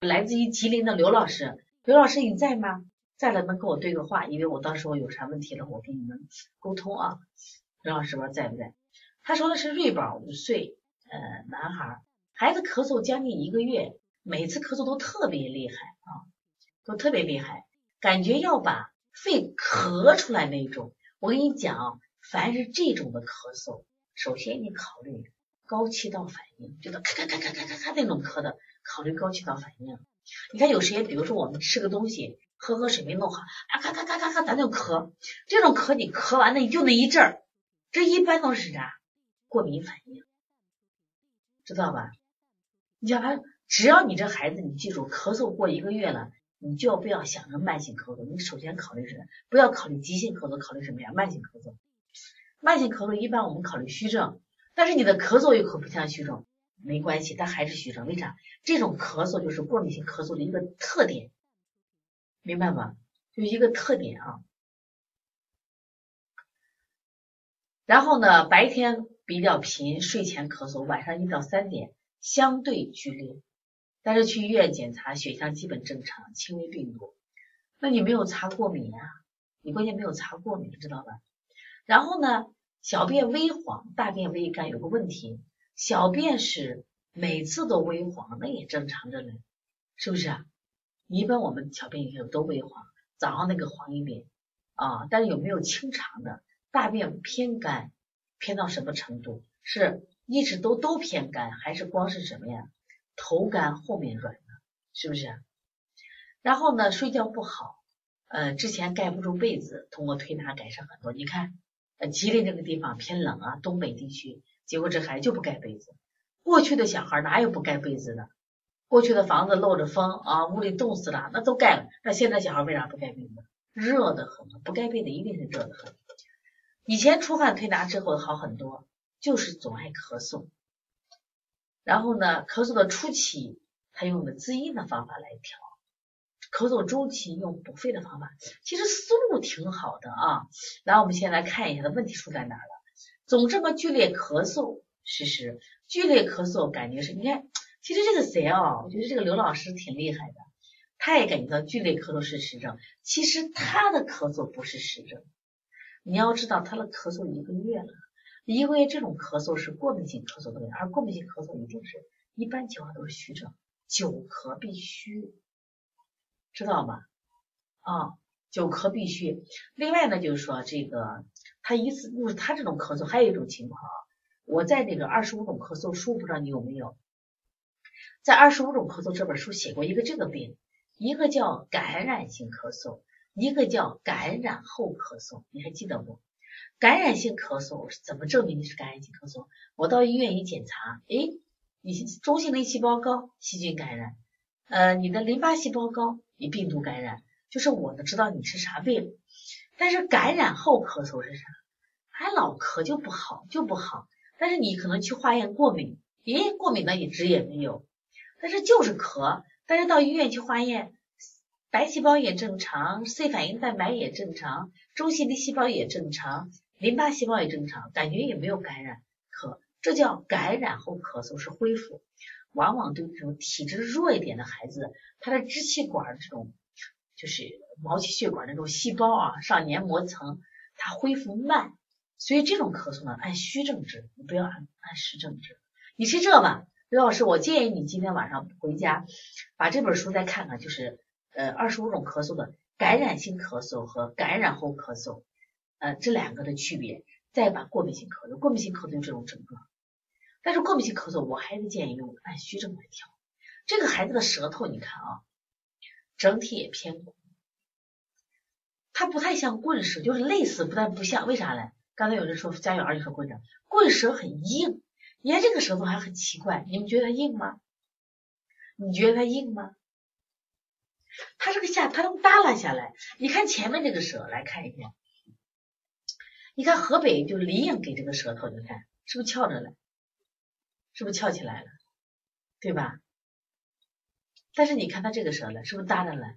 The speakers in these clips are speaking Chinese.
来自于吉林的刘老师，刘老师你在吗？在了能跟我对个话，因为我到时候有啥问题了，我跟你们沟通啊。刘老师不知道在不在？他说的是瑞宝五岁，呃，男孩，孩子咳嗽将近一个月，每次咳嗽都特别厉害啊，都特别厉害，感觉要把肺咳出来那种。我跟你讲，凡是这种的咳嗽，首先你考虑高气道反应，觉得咔咔咔咔咔咔咔那种咳的，考虑高气道反应。你看有时间，比如说我们吃个东西，喝喝水没弄好，啊咔咔咔咔咔，咱就咳。这种咳你咳完了你就那一阵儿，这一般都是啥？过敏反应，知道吧？你想他，只要你这孩子，你记住，咳嗽过一个月了。你就要不要想着慢性咳嗽？你首先考虑是不要考虑急性咳嗽，考虑什么呀？慢性咳嗽。慢性咳嗽一般我们考虑虚症，但是你的咳嗽又可不像虚症，没关系，它还是虚症。为啥？这种咳嗽就是过敏性咳嗽的一个特点，明白吗？就一个特点啊。然后呢，白天比较频，睡前咳嗽，晚上一到三点相对剧烈。但是去医院检查，血象基本正常，轻微病毒。那你没有查过敏呀？你关键没有查过敏，知道吧？然后呢，小便微黄，大便微干，有个问题，小便是每次都微黄，那也正常着呢，是不是啊？一般我们小便以后都微黄，早上那个黄一点啊，但是有没有清肠的？大便偏干，偏到什么程度？是一直都都偏干，还是光是什么呀？头干后面软的，是不是？然后呢，睡觉不好，呃，之前盖不住被子，通过推拿改善很多。你看，呃，吉林这个地方偏冷啊，东北地区，结果这孩子就不盖被子。过去的小孩哪有不盖被子的？过去的房子漏着风啊，屋里冻死了，那都盖了。那现在小孩为啥不盖被子？热的很，不盖被子一定是热的很。以前出汗推拿之后好很多，就是总爱咳嗽。然后呢，咳嗽的初期，他用的滋阴的方法来调；咳嗽中期用补肺的方法，其实思路挺好的啊。来，我们先来看一下，它问题出在哪了？总这么剧烈咳嗽，事实剧烈咳嗽感觉是，你看，其实这个谁啊？我觉得这个刘老师挺厉害的，他也感觉到剧烈咳嗽是实症。其实他的咳嗽不是实症，你要知道他的咳嗽一个月了。一个月这种咳嗽是过敏性咳嗽的问题，而过敏性咳嗽一定是一般情况都是虚症，久咳必虚，知道吗？啊，久咳必虚。另外呢，就是说这个他一次就是他这种咳嗽还有一种情况啊，我在那个二十五种咳嗽书不知道你有没有，在二十五种咳嗽这本书写过一个这个病，一个叫感染性咳嗽，一个叫感染后咳嗽，你还记得不？感染性咳嗽怎么证明你是感染性咳嗽？我到医院一检查，哎，你中性粒细胞高，细菌感染；呃，你的淋巴细胞高，你病毒感染。就是我都知道你是啥病。但是感染后咳嗽是啥？还老咳就不好，就不好。但是你可能去化验过敏，咦，过敏的一直也没有，但是就是咳。但是到医院去化验。白细胞也正常，C 反应蛋白也正常，中性粒细胞也正常，淋巴细胞也正常，感觉也没有感染，咳，这叫感染后咳嗽是恢复，往往对这种体质弱一点的孩子，他的支气管这种就是毛细血管那种细胞啊上黏膜层，它恢复慢，所以这种咳嗽呢按虚症治，你不要按按实症治。你是这吧，刘老师，我建议你今天晚上回家把这本书再看看，就是。呃，二十五种咳嗽的感染性咳嗽和感染后咳嗽，呃，这两个的区别，再把过敏性咳嗽，过敏性咳嗽这种症状，但是过敏性咳嗽我还是建议用按虚症来调。这个孩子的舌头你看啊，整体也偏鼓，他不太像棍舌，就是类似，不但不像，为啥呢？刚才有人说家有儿女说棍舌，棍舌很硬，你看这个舌头还很奇怪，你们觉得它硬吗？你觉得它硬吗？它这个下，它能耷拉下来。你看前面这个舌，来看一下。你看河北就李颖给这个舌头，你看是不是翘着了？是不是翘起来了？对吧？但是你看他这个舌呢，是不是耷着了？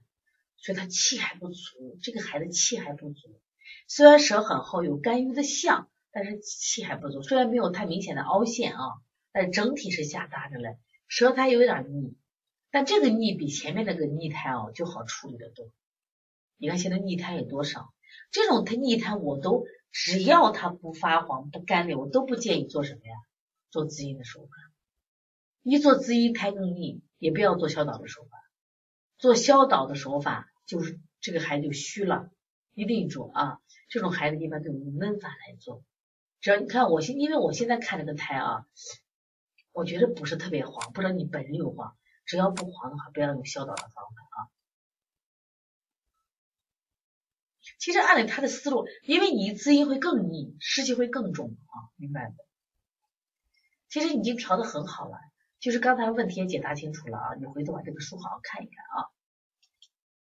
所以他气还不足，这个孩子气还不足。虽然舌很厚，有肝郁的象，但是气还不足。虽然没有太明显的凹陷啊，但整体是下耷着了，舌苔有点腻。但这个腻比前面那个逆苔哦就好处理的多。你看现在逆胎有多少？这种它逆胎我都只要它不发黄不干裂，我都不建议做什么呀？做滋阴的手法。一做滋阴胎更腻，也不要做消导的手法。做消导的手法就是这个孩子就虚了，一定做啊！这种孩子一般都用焖法来做。只要你看我现，因为我现在看这个胎啊，我觉得不是特别黄，不知道你本人有黄。只要不黄的话，不要用消导的方法啊。其实按照他的思路，因为你滋阴会更腻，湿气会更重啊，明白不？其实已经调的很好了，就是刚才问题也解答清楚了啊，你回头把这个书好好看一看啊。